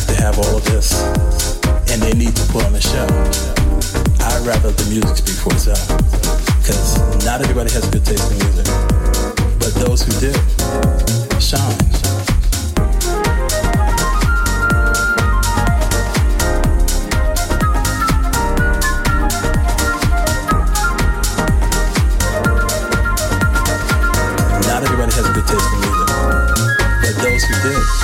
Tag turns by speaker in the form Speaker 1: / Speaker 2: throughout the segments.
Speaker 1: have to have all of this, and they need to put on a show. I'd rather the music speak for itself, because not everybody has good taste in music, but those who do shine. Not everybody has good taste in music, but those who do.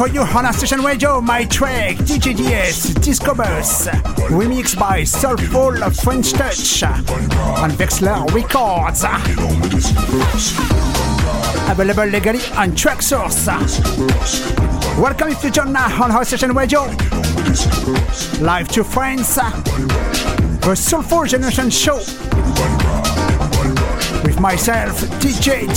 Speaker 1: For
Speaker 2: you on
Speaker 3: our station radio, my track DJDS Disco Bus, remixed by Soulful of French Touch on Vexler Records. Available legally on Traxsource. Welcome if you join now on our station radio. Live to friends, the Soulful Generation Show with myself, DJ.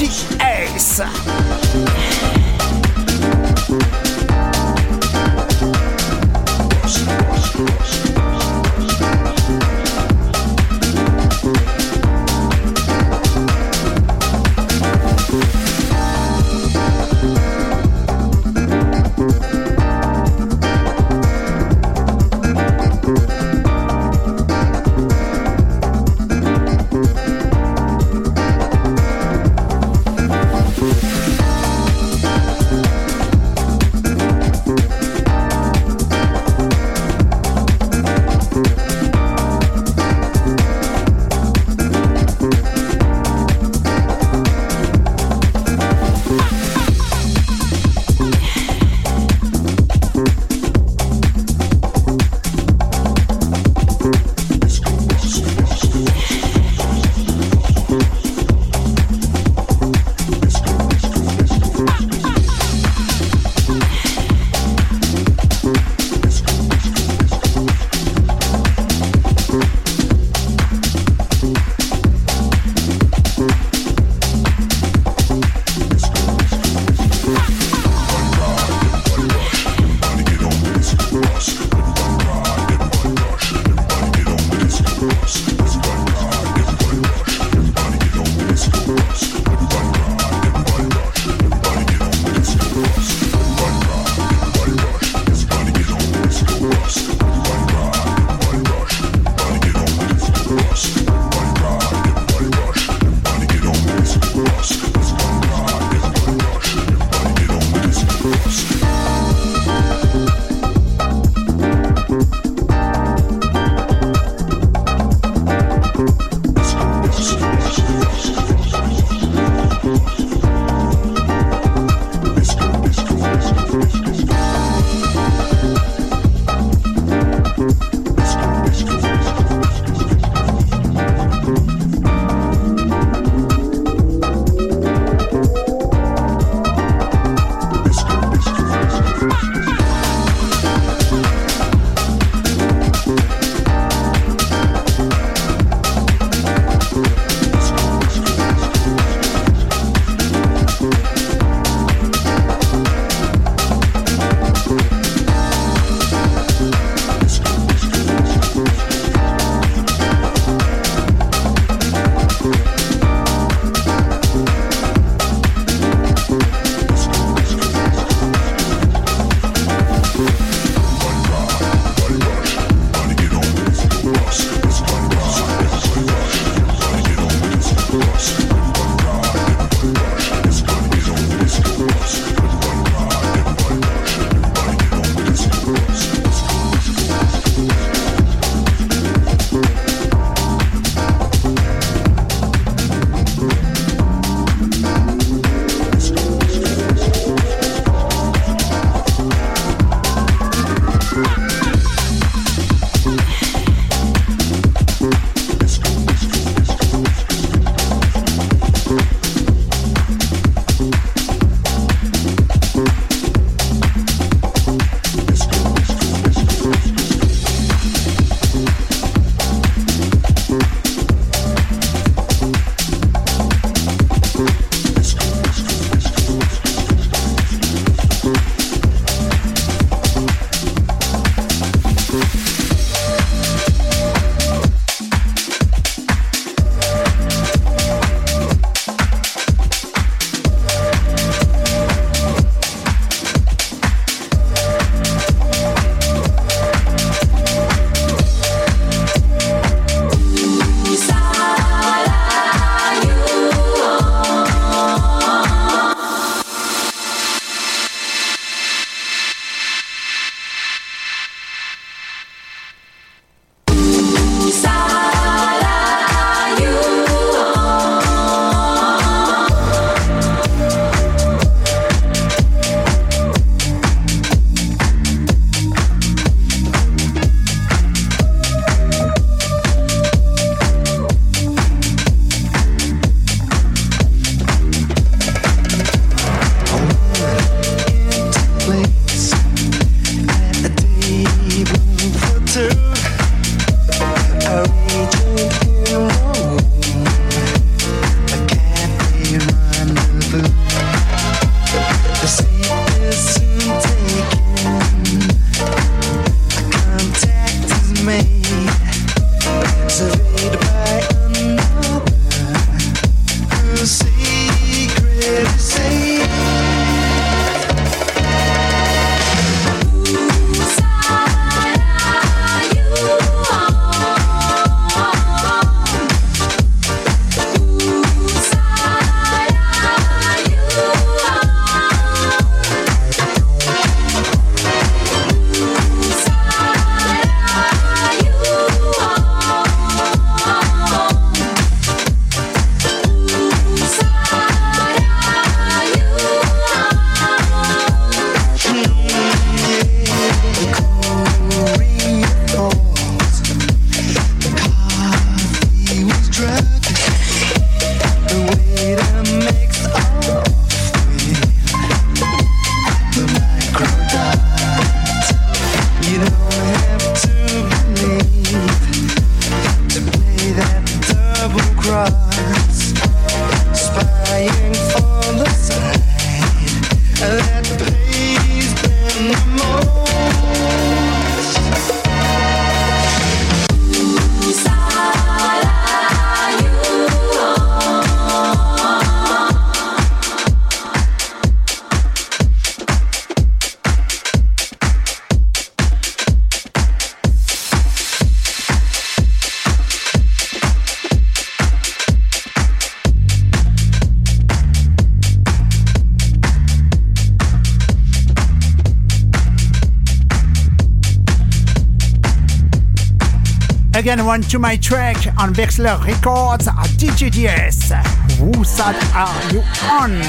Speaker 4: One to my track on Vexler Records at DJDS. Who side are you on?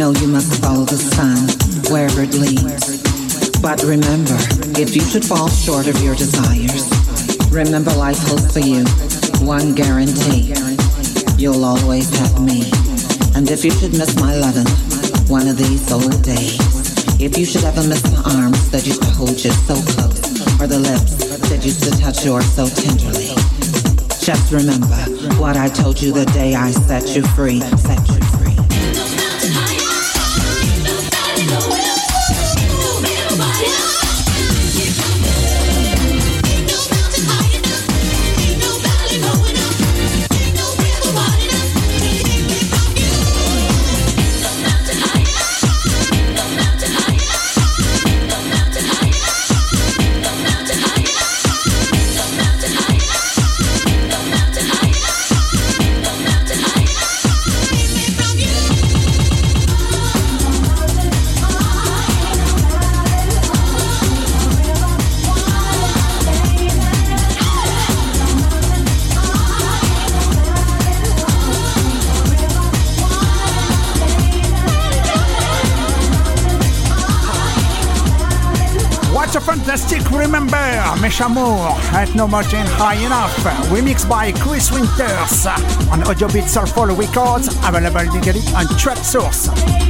Speaker 4: Know you must follow the sun wherever it leads. But remember, if you should fall short of your desires, remember life holds for you one guarantee. You'll always have me. And if you should miss my loving one of these old days, if you should ever miss my arms that used to hold you so close, or the lips that used to touch yours so tenderly, just remember what I told you the day I set you free, set you
Speaker 3: Mesh Amour Ain't No Mountain High Enough, remixed by Chris Winters on Audio Beat Soulful Records, available legally on Traxsource.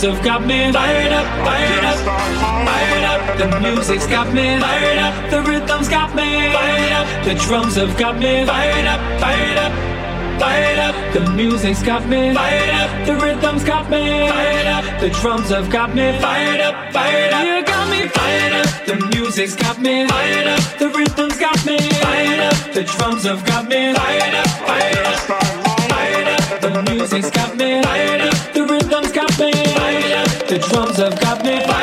Speaker 5: songs have got me fired up, fired up, fired up. The music's got me fired up, the rhythm's got me fired up, the drums have got me fired up, fired up, fired up. The music's got me fired up, the rhythm's got me fired up, the drums have got me fired up, fired up. You got me fired up, the music's got me fired up, the rhythm's got me fired up, the drums have got me fired up, fired up, fired up. The music's got me fired up. The drums have got me.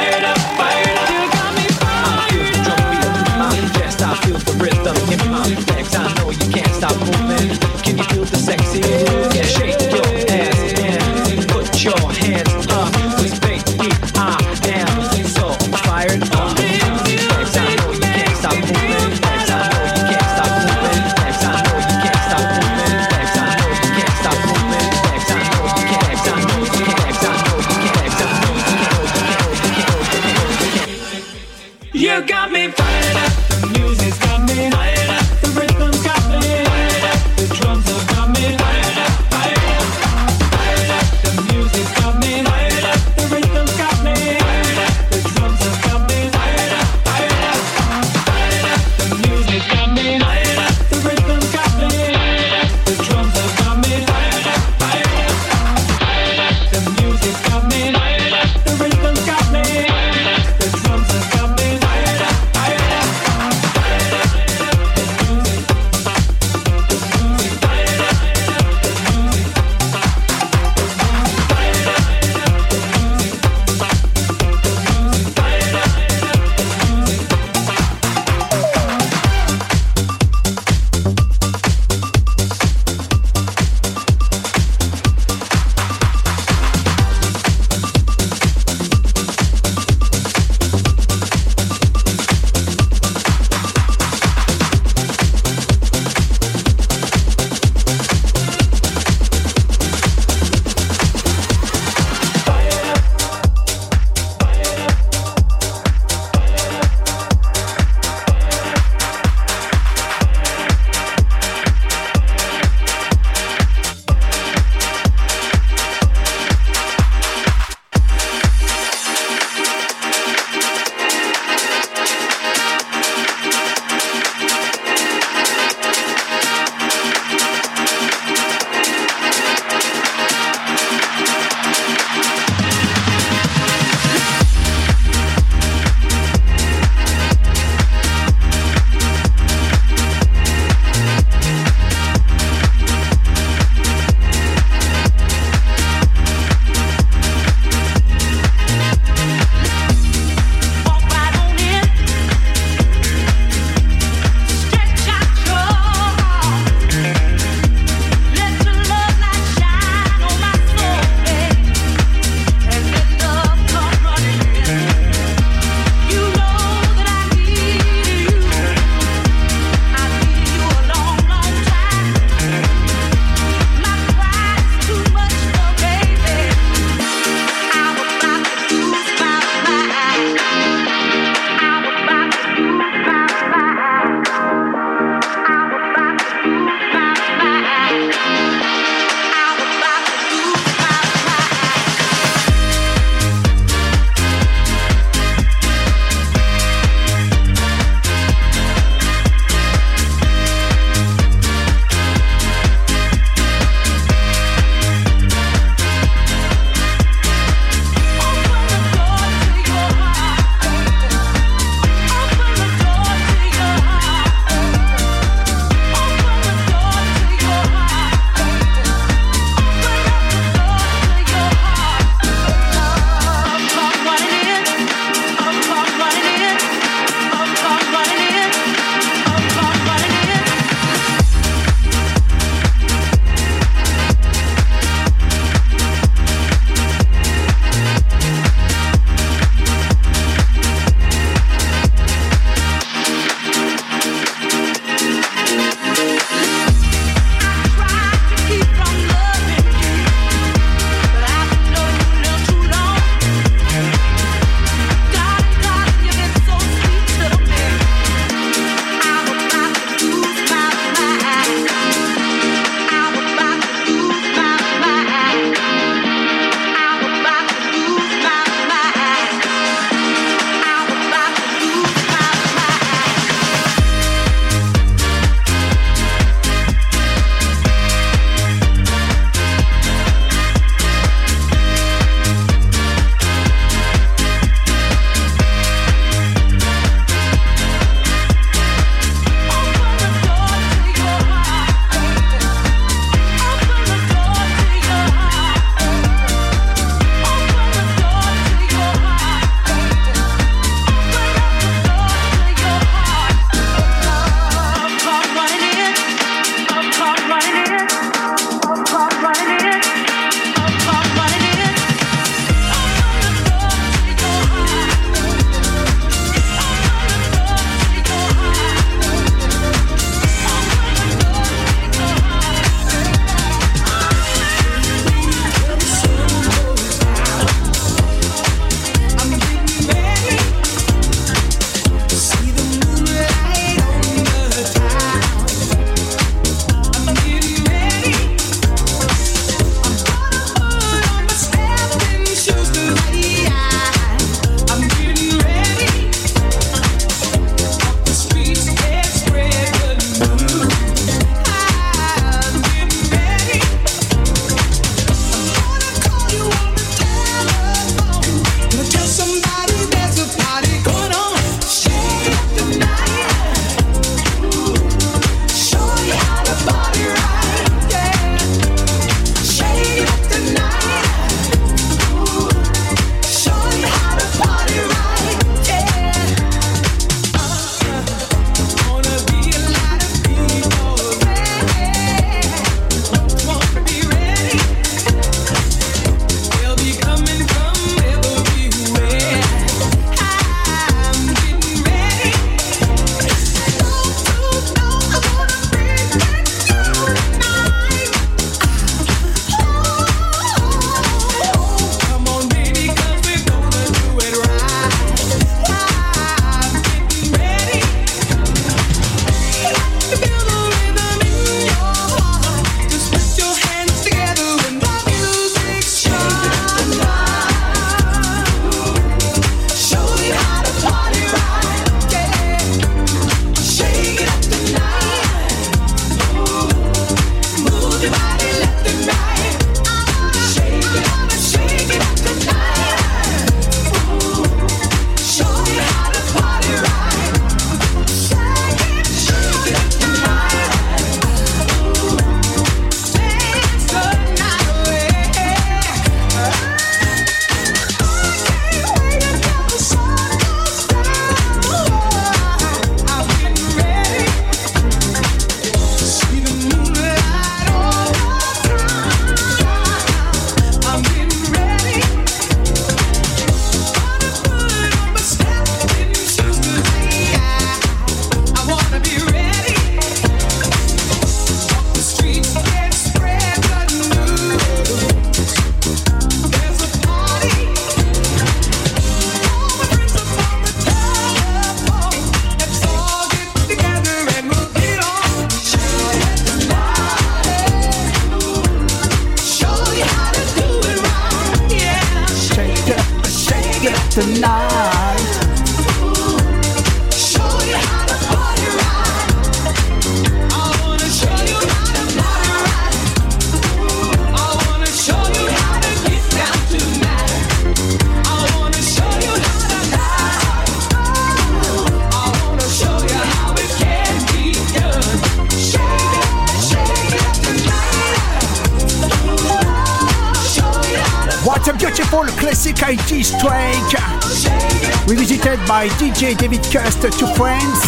Speaker 3: DJ David Cust to friends.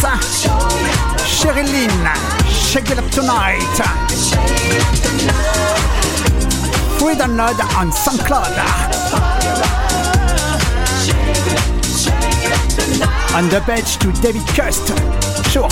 Speaker 3: Cheryl Lynn Shake It Up Tonight. Free download on SoundCloud. On the page to David Cust Sure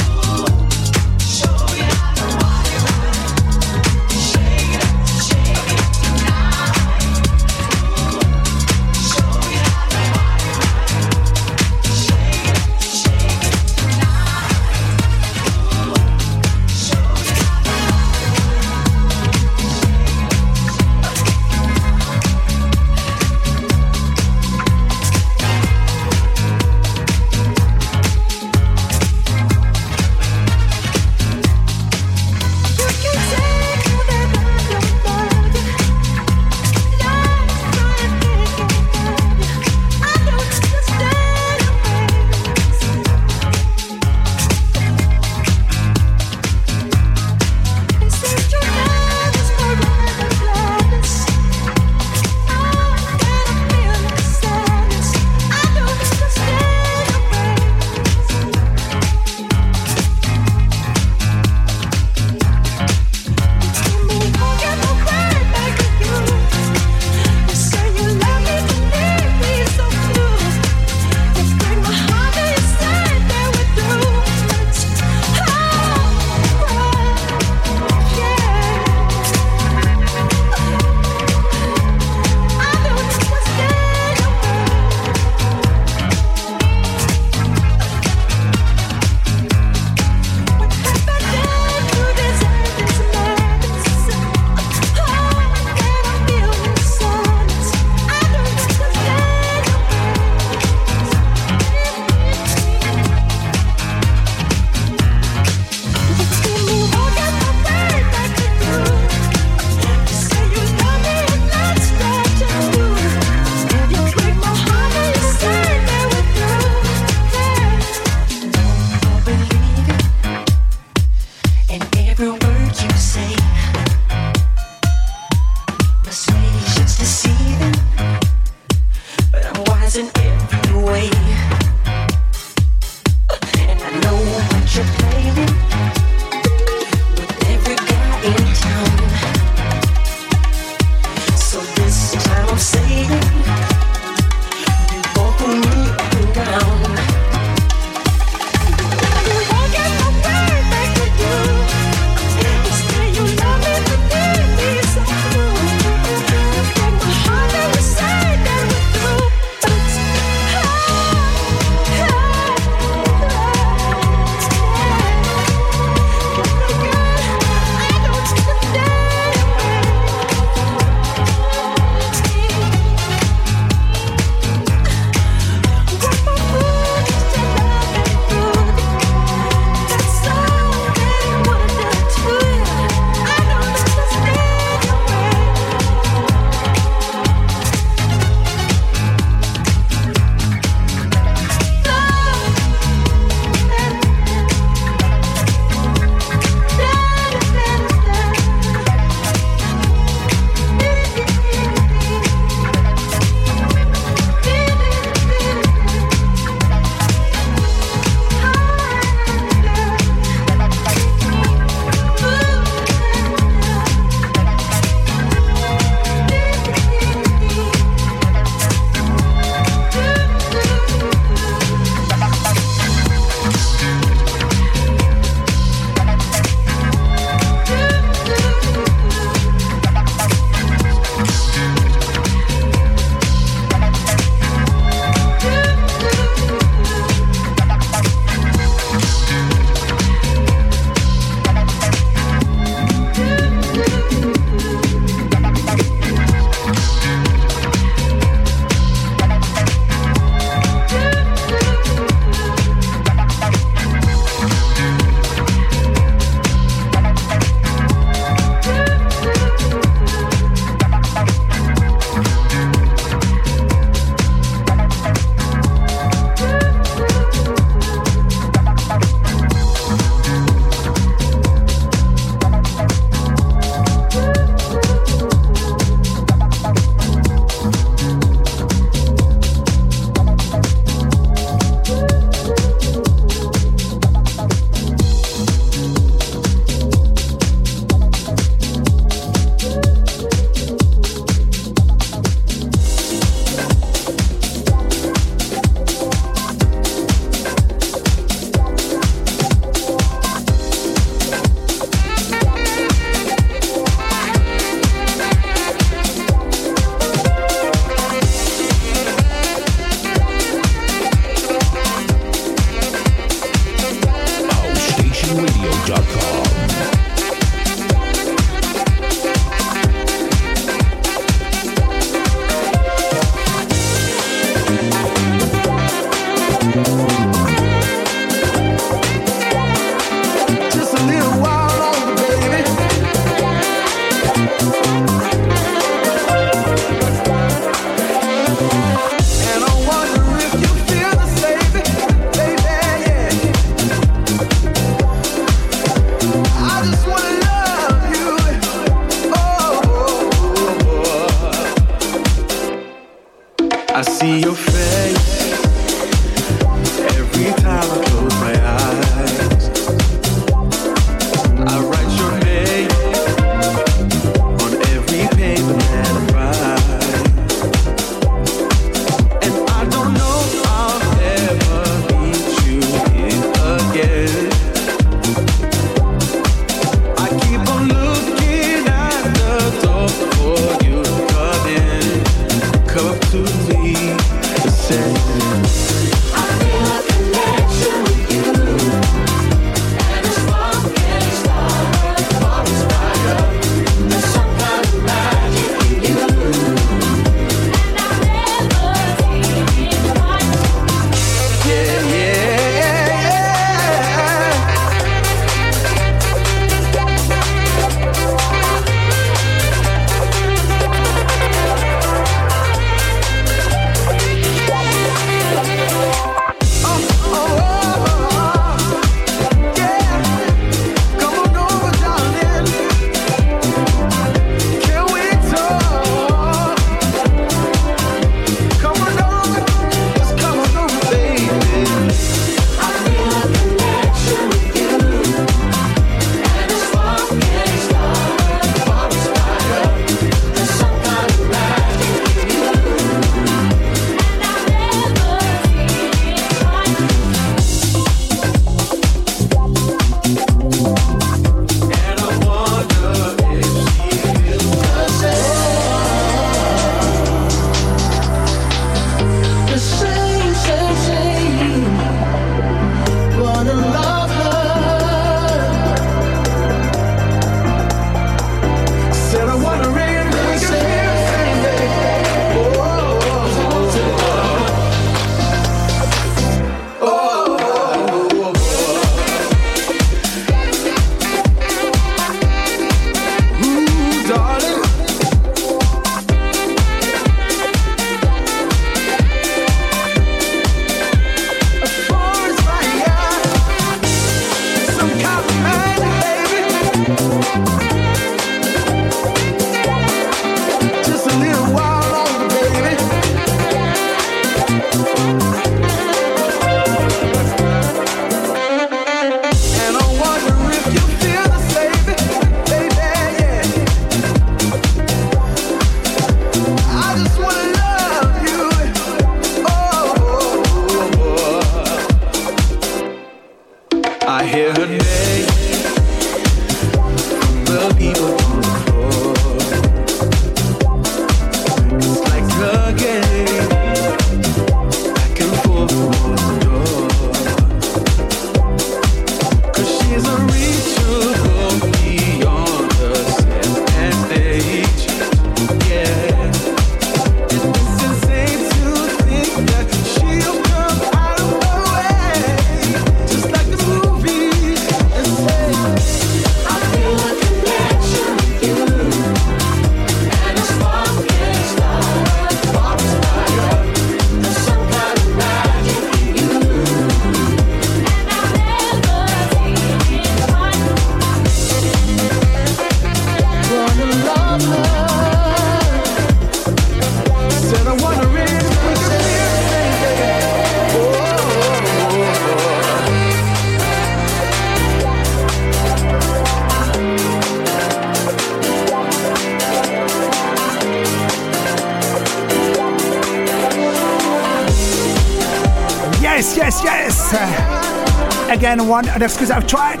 Speaker 3: one exclusive track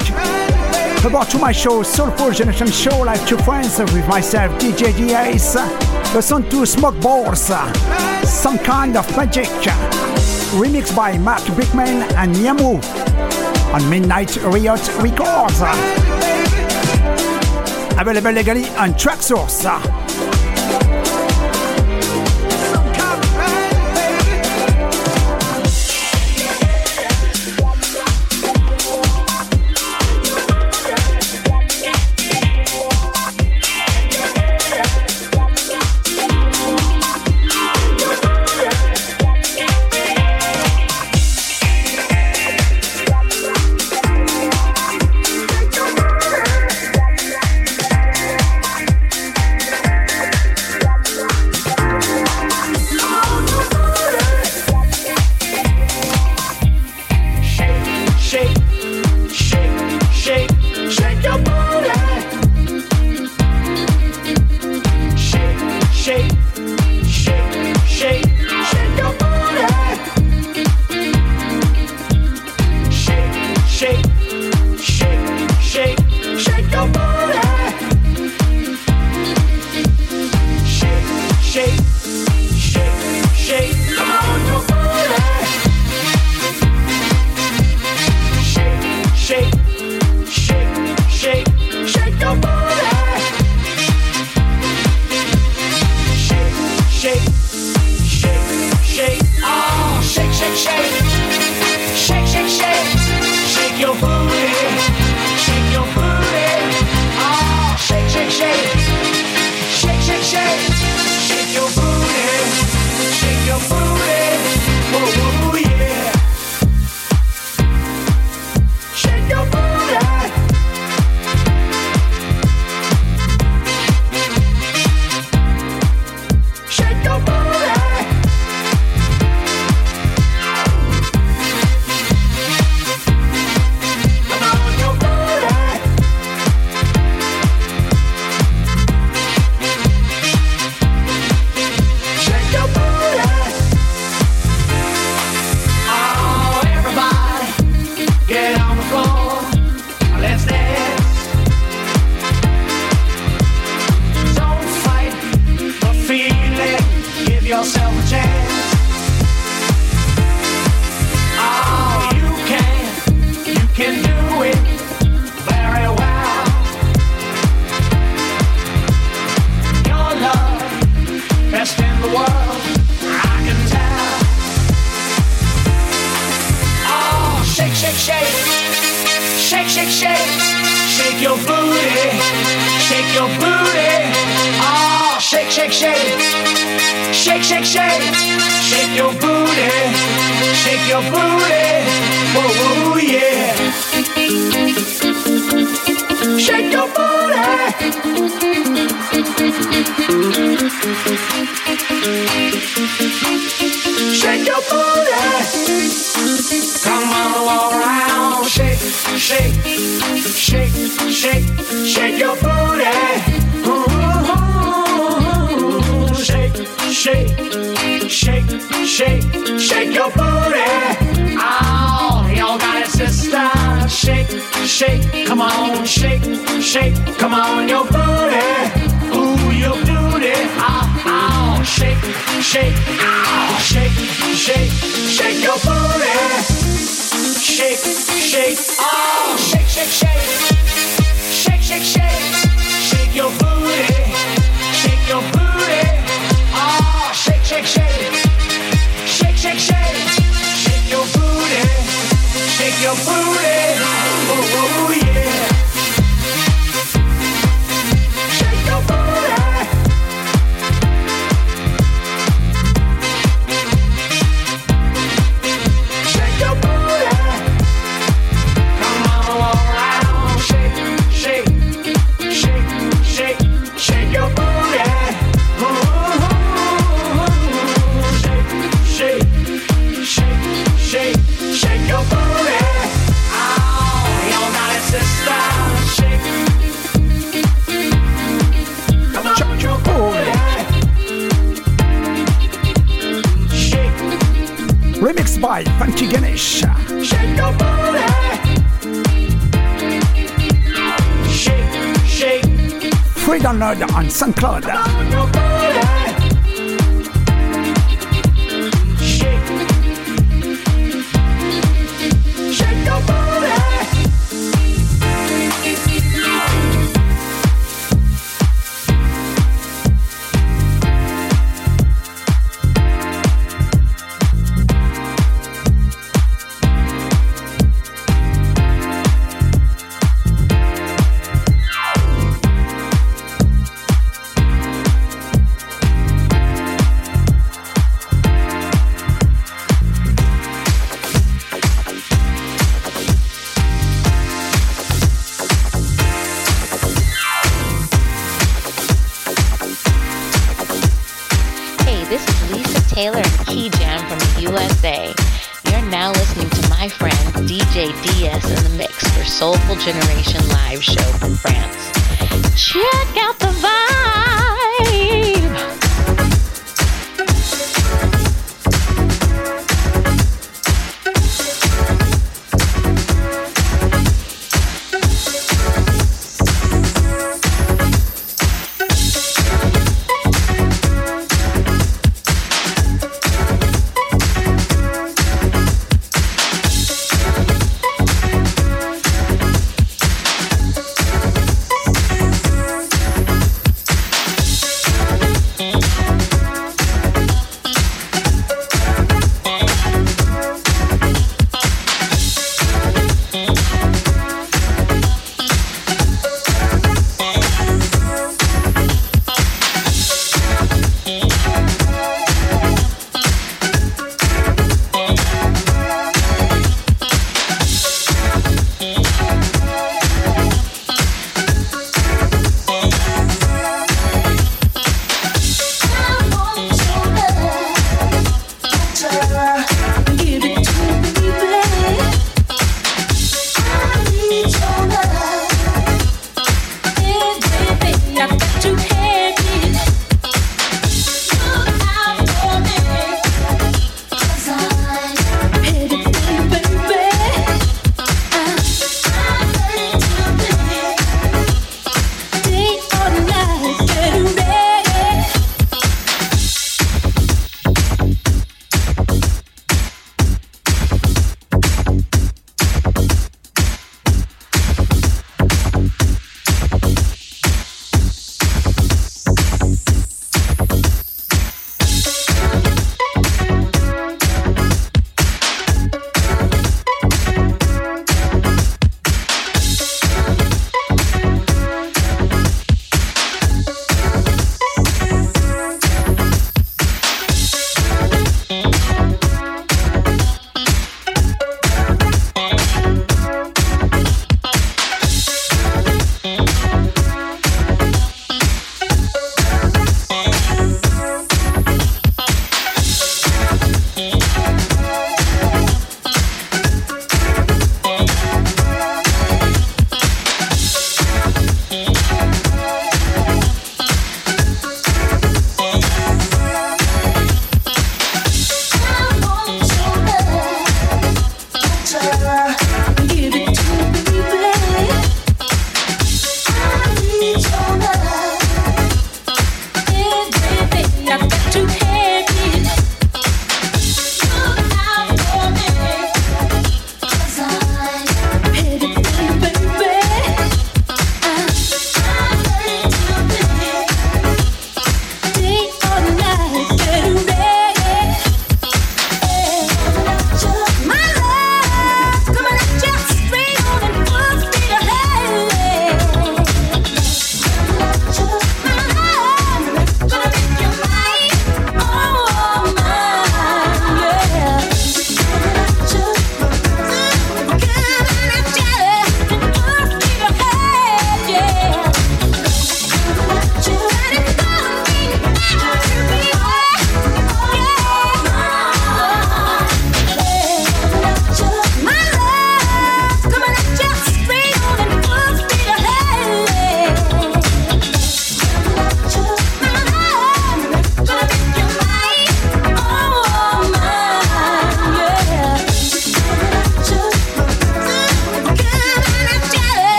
Speaker 3: about to my show Soulful Generation Show Live to Friends with myself DJ the song to Smoke Balls. Some Kind of Magic. Remixed by Mark Bickman and Yam Who on Midnight Riot Records. Available legally on Traxsource
Speaker 6: your
Speaker 3: Free download on SoundCloud.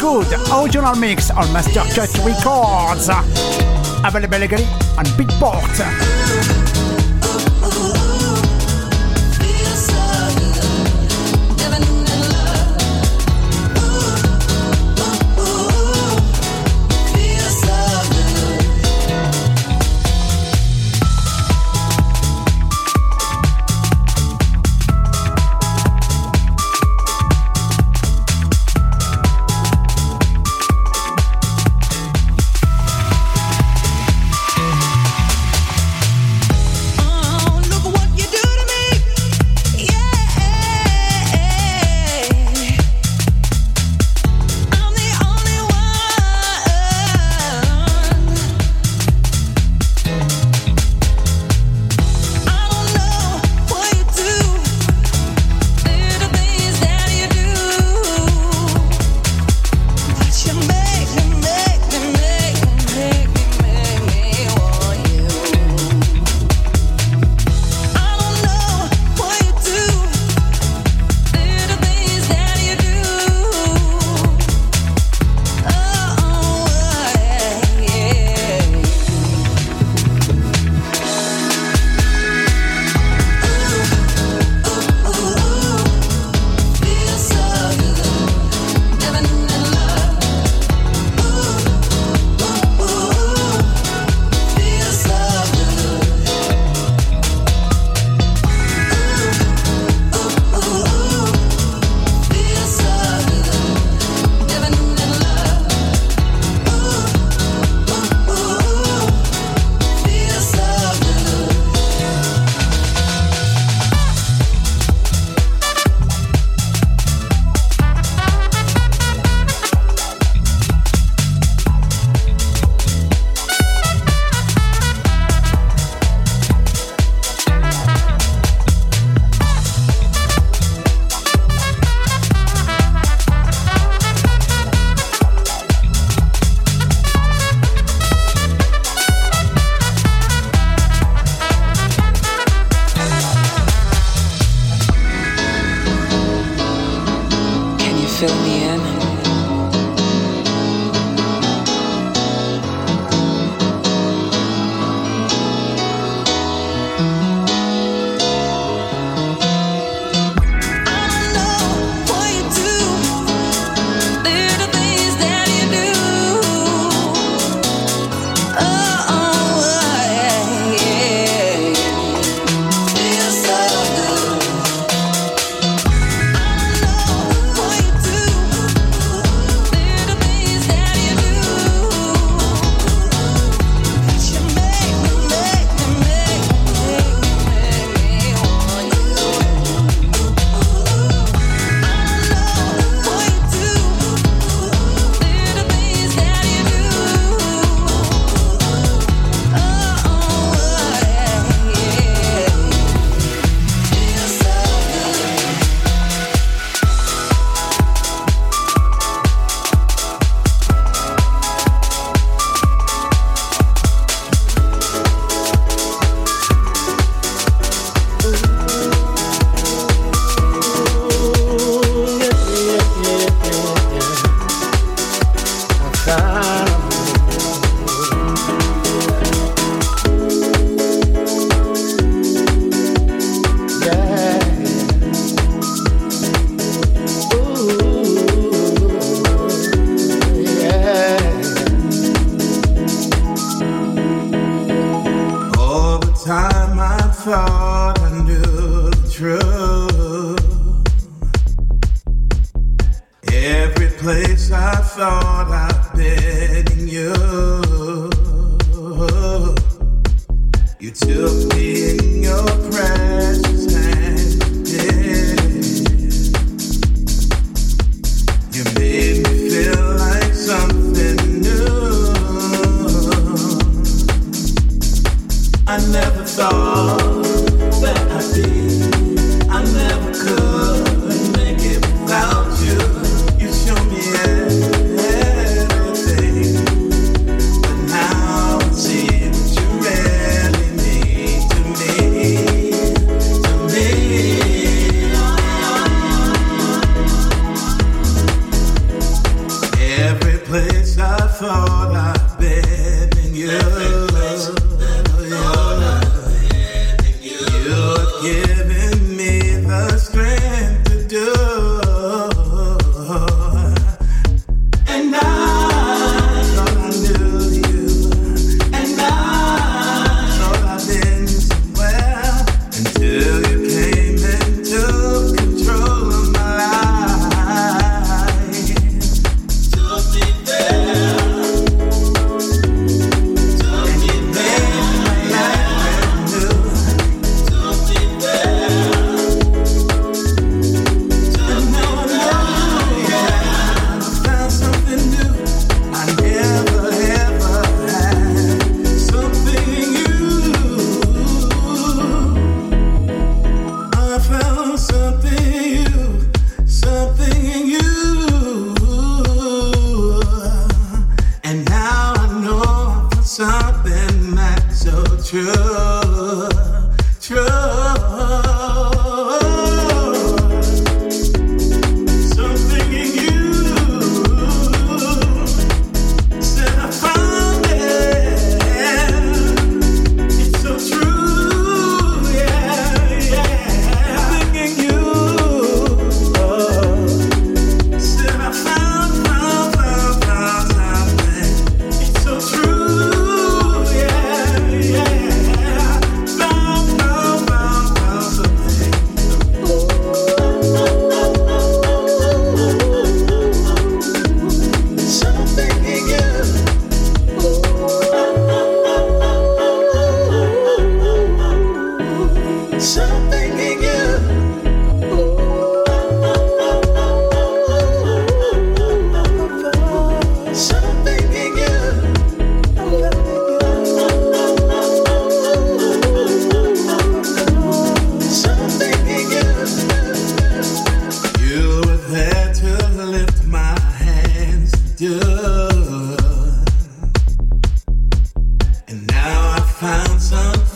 Speaker 7: Good. Original mix on Master Cut Records. Available legally on Beatport.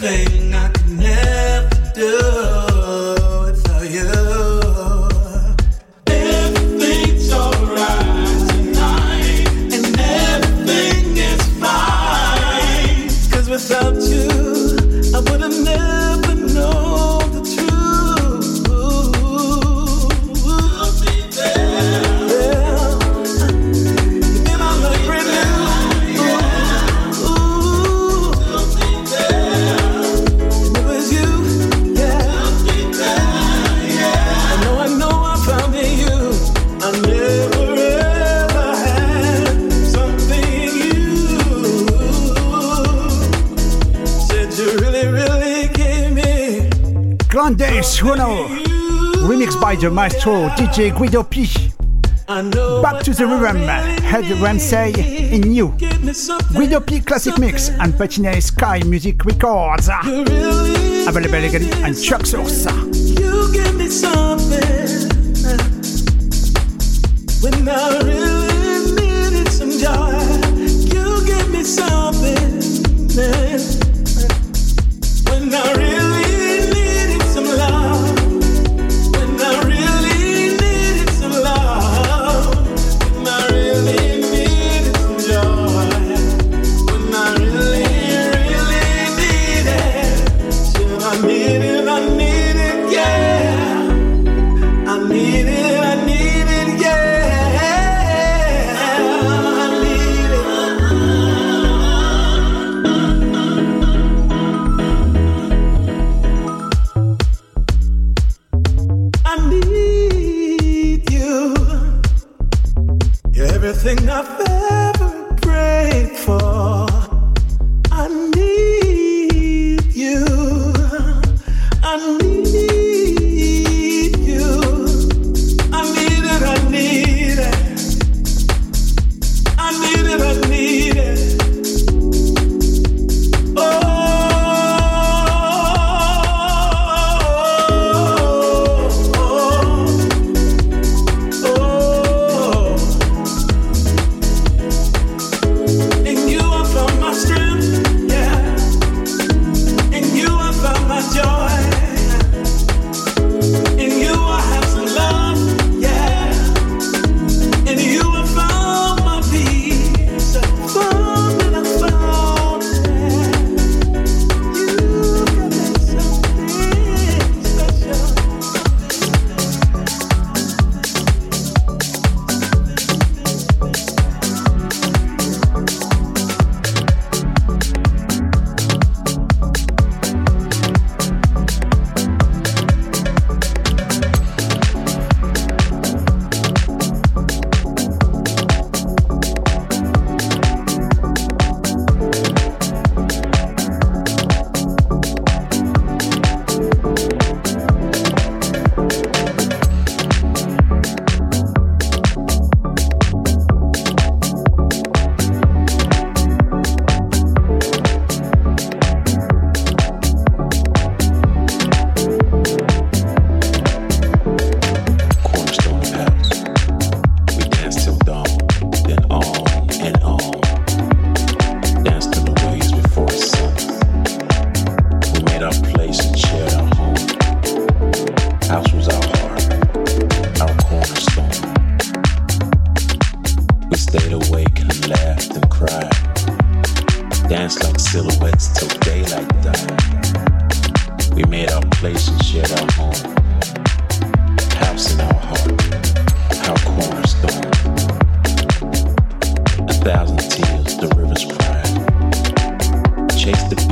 Speaker 3: playing the maestro DJ Guido P. Back to the rhythm, head Ramsey in you. Guido P Classic Mix and Patine Sky Music Records. Available again and Traxsource.
Speaker 8: You give me something.
Speaker 9: thousand tears, the river's pride. Chase the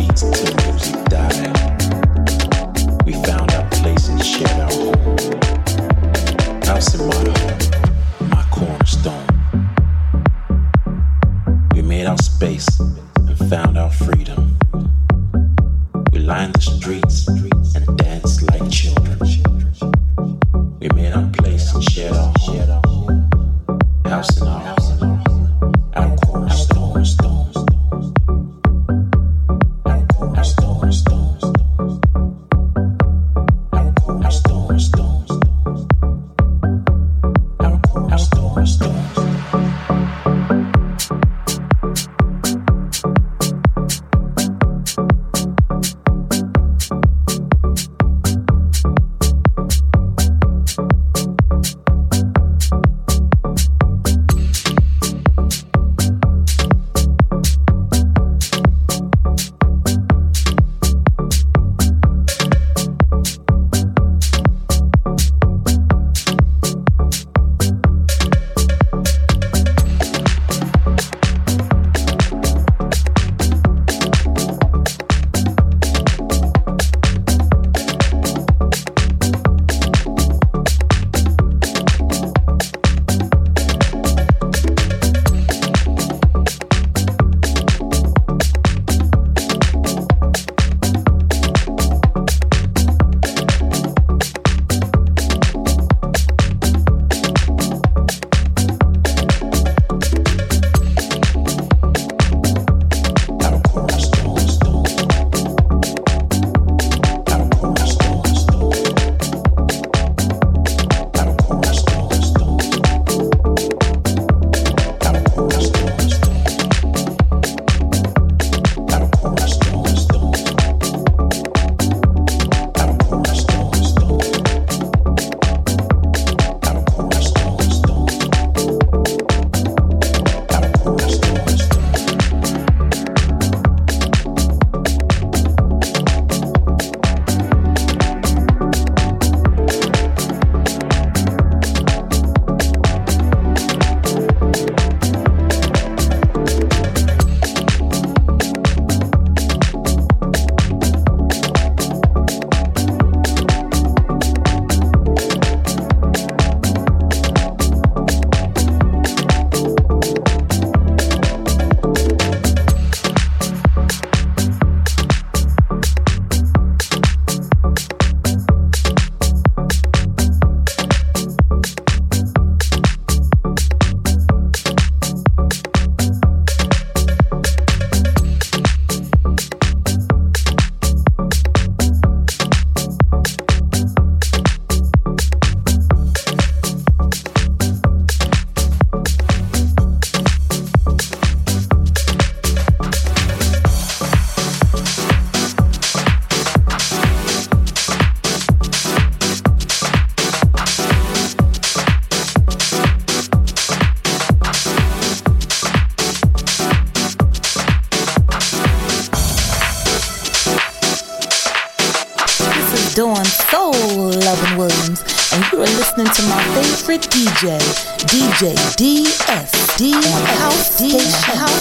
Speaker 10: favorite DJ, DJ DS, DS, House Station, House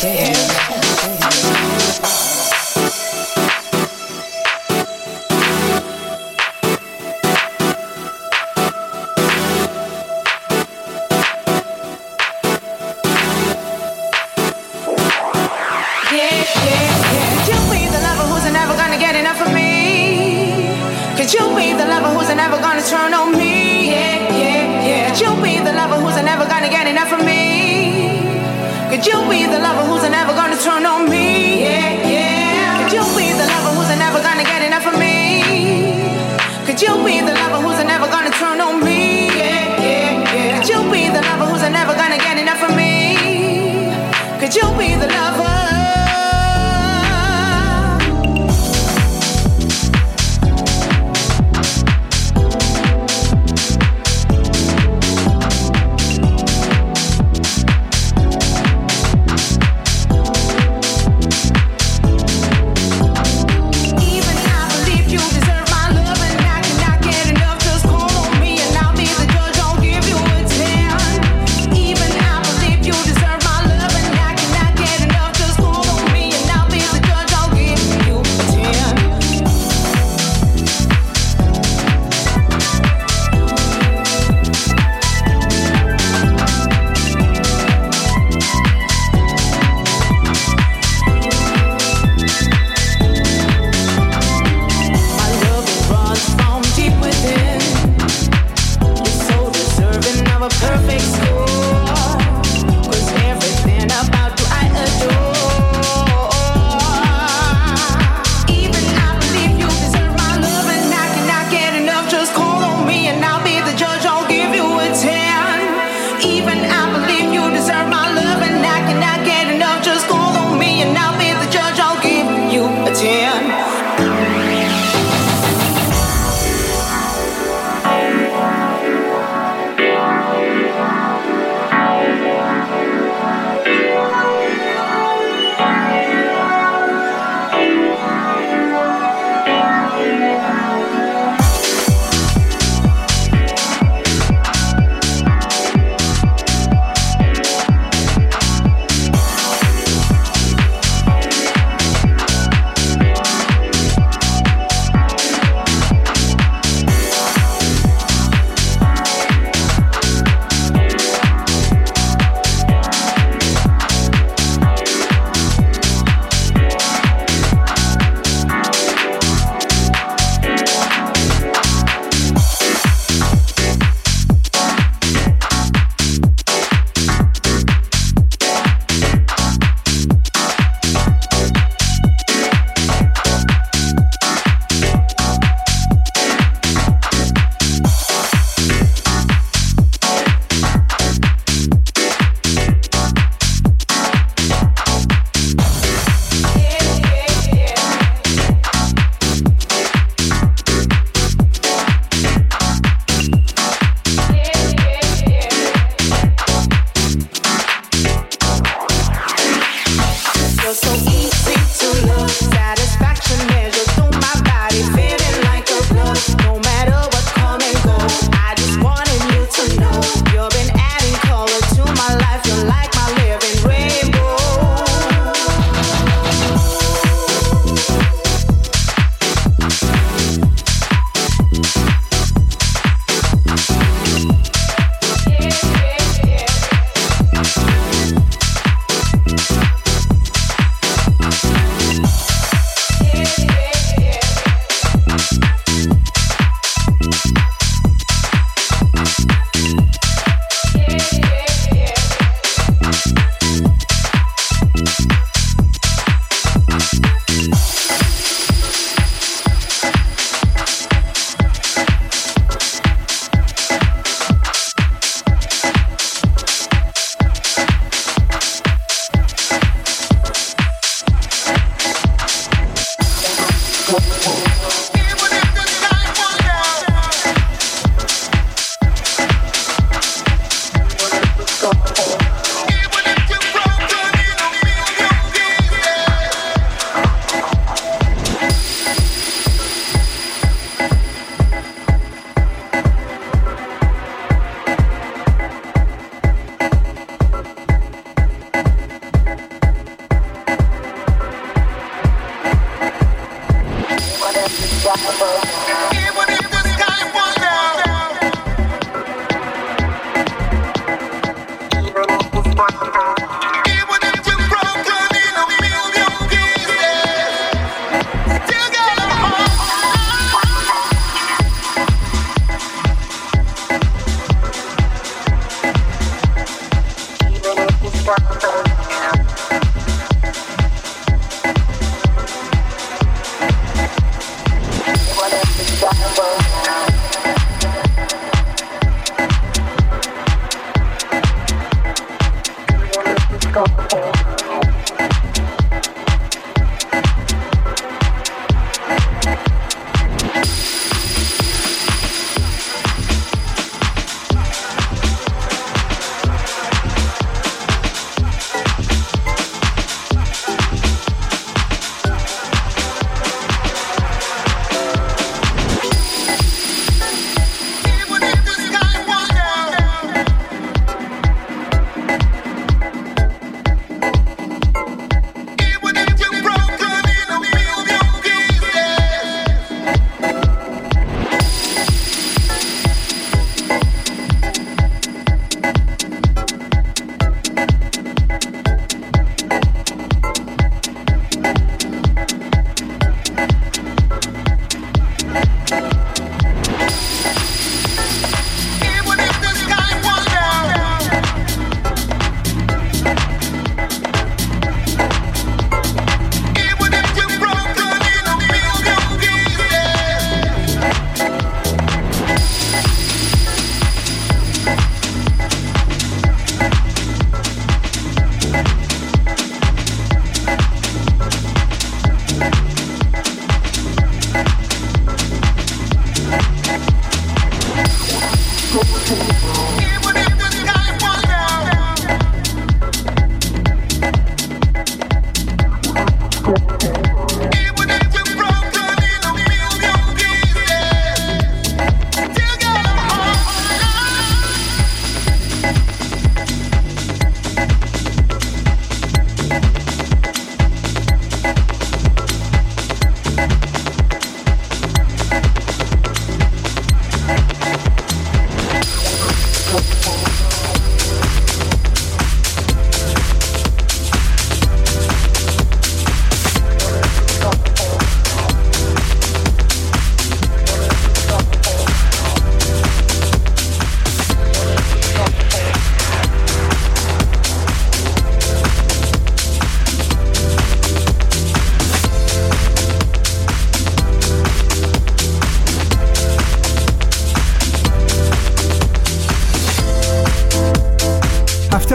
Speaker 10: Station.
Speaker 11: Could you be the lover who's never gonna get enough of me? Could you be the lover who's never gonna turn on me? Yeah, yeah. Could you be the lover who's never gonna get enough of me? Could you be the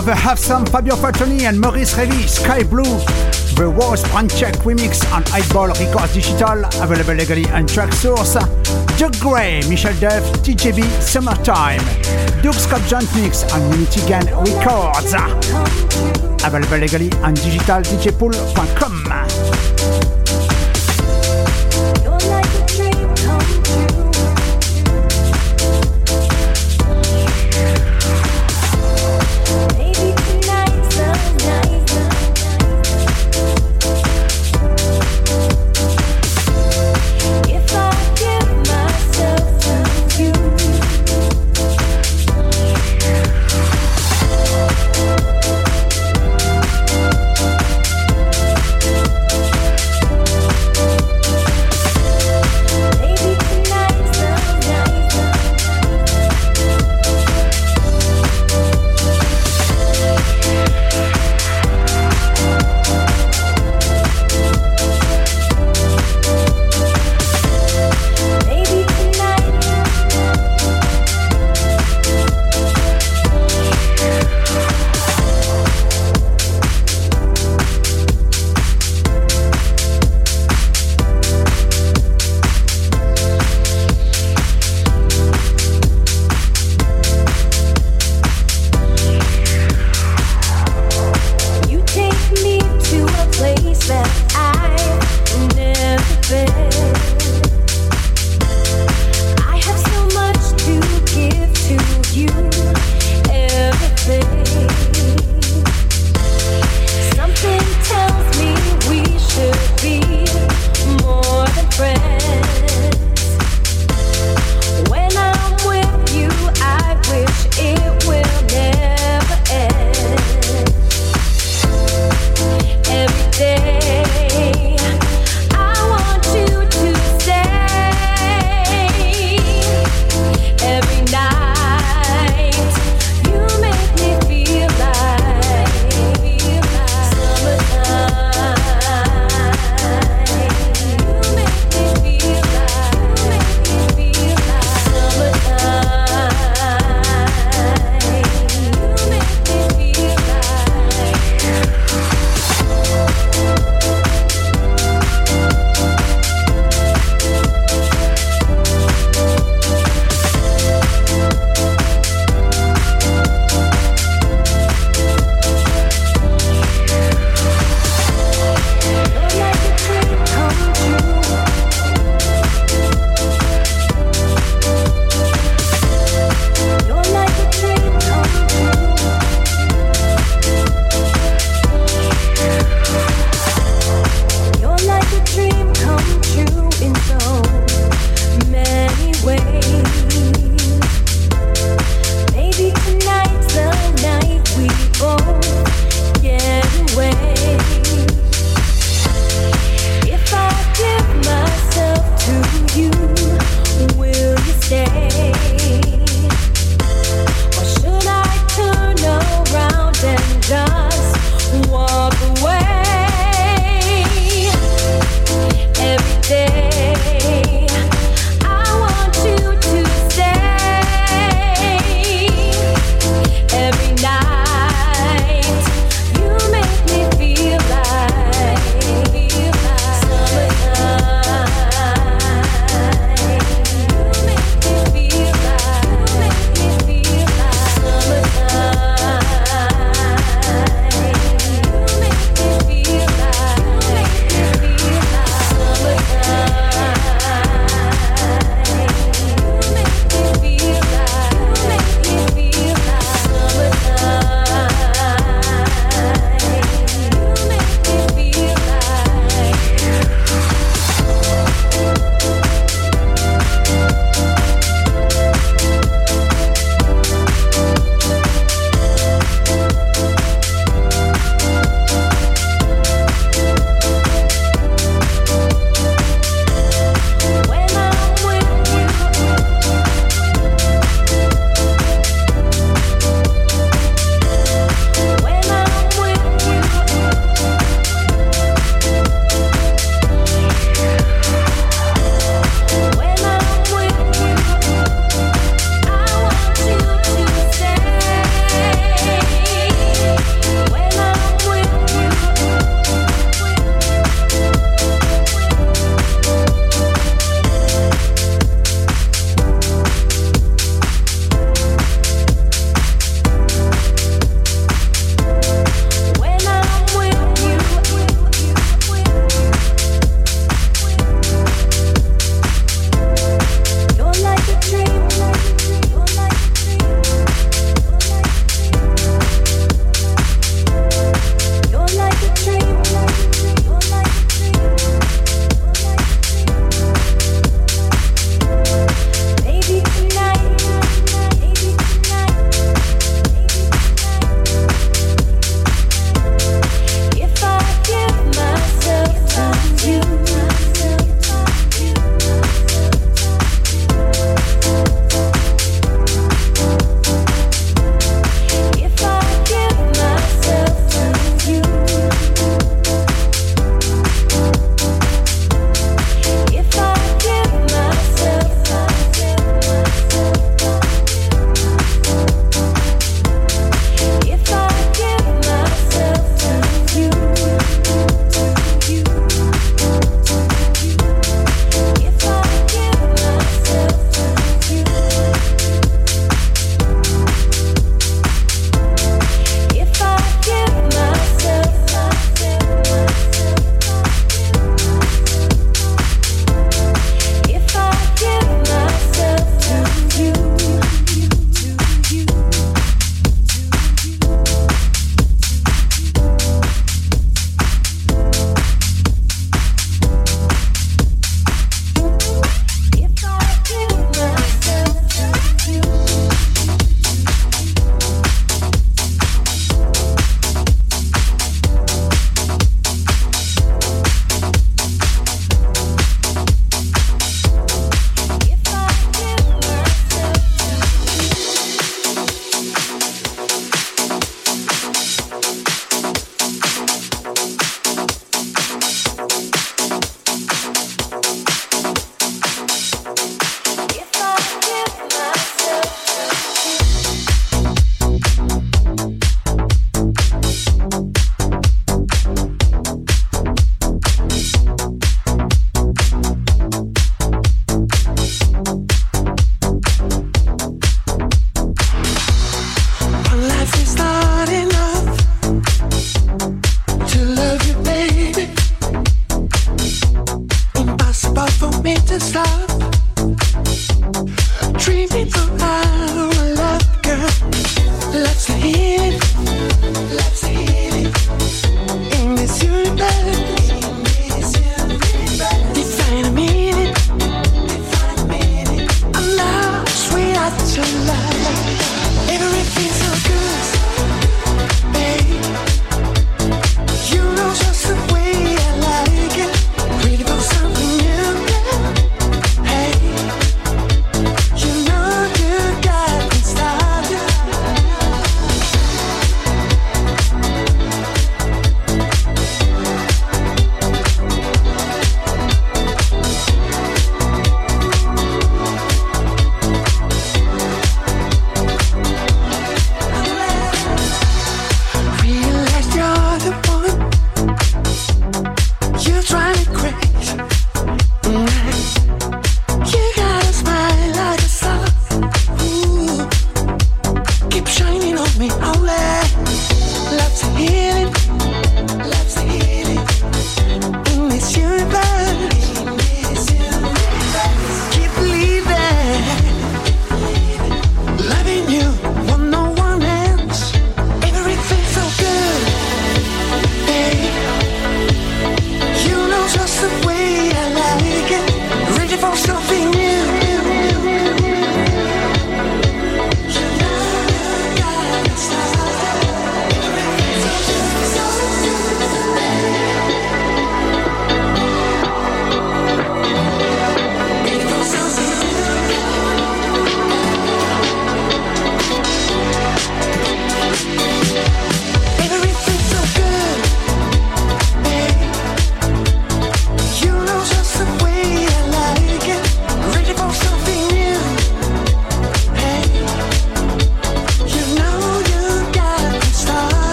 Speaker 3: After the Have Some Fabio Faltoni and Maurice Revy, Sky Blue, the Rose Check remix on Eyeball Records Digital, available legally on Traxsource. Doug Gray, Michel Duff, TJB, Summertime. Doug Scott Joint Mix on Unity Records. Available legally on digitaldjpool.com.
Speaker 7: Thank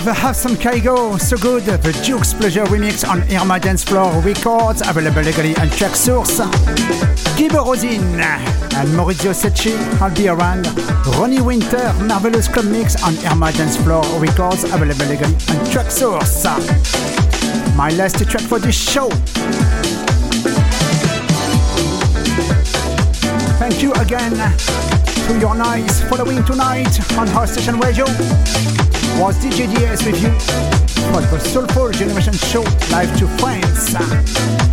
Speaker 12: The Have Some Kaigo, So Good, the Duke's Pleasure remix on Irma Dance Floor Records, available legally on Traxsource. Gibo Rosin and Maurizio Secchi, I'll be around. Ronnie Winter, Marvelous Club Mix on Irma Dance Floor Records, available legally on Traxsource. My last track for this show. Thank you again to your nice following tonight on House Station Radio was DJ DS with you for the Soulful Generation Show live to France.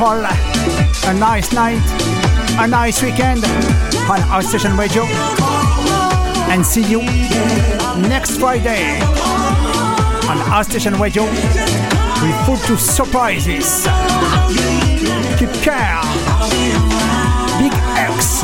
Speaker 12: All a nice night, a nice weekend on our station radio, and see you next Friday on our station radio with full to surprises. Keep care. Big X.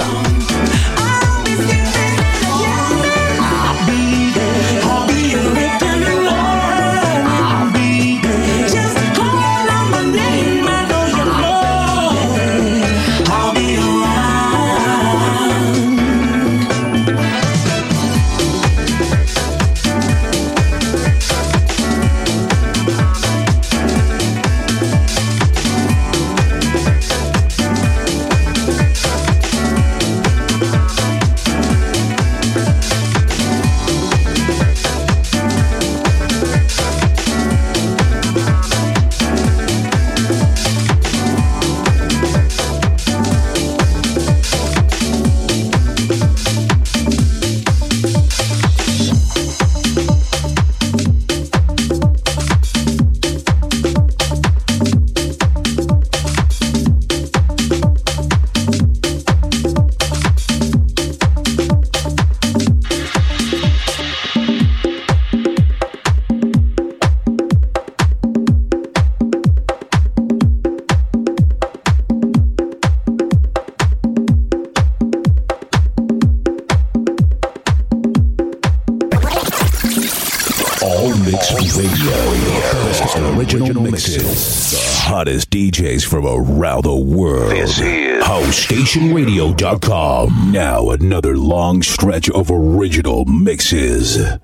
Speaker 13: HouseStationRadio.com. Now another long stretch of original mixes.